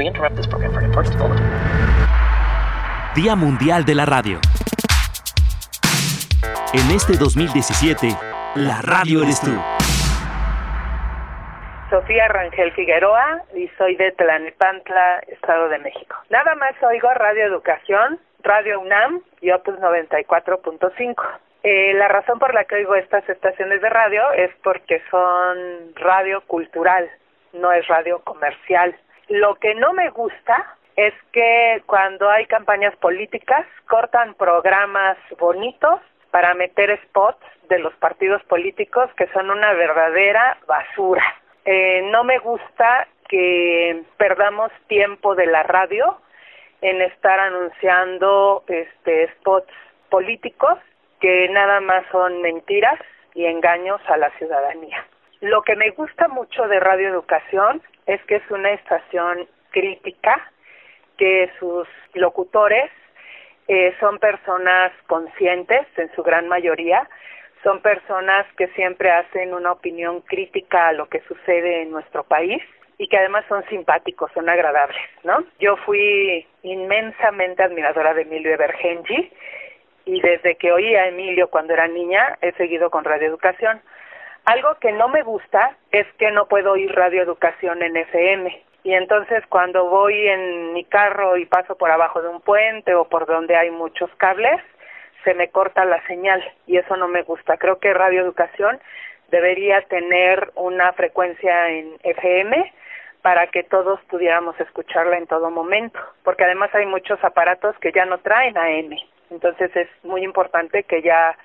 We interrupt this program for an important bulletin. Día Mundial de la Radio. En este 2017, la radio eres tú. Sofía Rangel Figueroa y soy de Tlanepantla, Estado de México. Nada más oigo Radio Educación, Radio UNAM y Opus 94.5. Eh, la razón por la que oigo estas estaciones de radio es porque son radio cultural, no es radio comercial. Lo que no me gusta es que cuando hay campañas políticas cortan programas bonitos para meter spots de los partidos políticos que son una verdadera basura. Eh, no me gusta que perdamos tiempo de la radio en estar anunciando este spots políticos que nada más son mentiras y engaños a la ciudadanía. Lo que me gusta mucho de Radio Educación es que es una estación crítica, que sus locutores eh, son personas conscientes en su gran mayoría, son personas que siempre hacen una opinión crítica a lo que sucede en nuestro país y que además son simpáticos, son agradables, ¿no? Yo fui inmensamente admiradora de Emilio Evergenji y desde que oí a Emilio cuando era niña he seguido con Radio Educación. Algo que no me gusta es que no puedo oír Radio Educación en FM y entonces cuando voy en mi carro y paso por abajo de un puente o por donde hay muchos cables, se me corta la señal y eso no me gusta. Creo que Radio Educación debería tener una frecuencia en FM para que todos pudiéramos escucharla en todo momento, porque además hay muchos aparatos que ya no traen AM. Entonces es muy importante que ya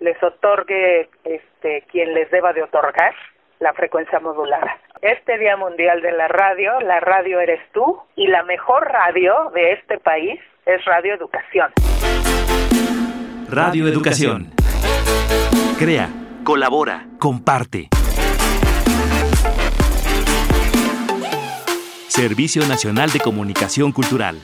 les otorgue este quien les deba de otorgar la frecuencia modulada. Este Día Mundial de la Radio, la radio eres tú y la mejor radio de este país es Radio Educación. Radio Educación. Crea, colabora, comparte. Servicio Nacional de Comunicación Cultural.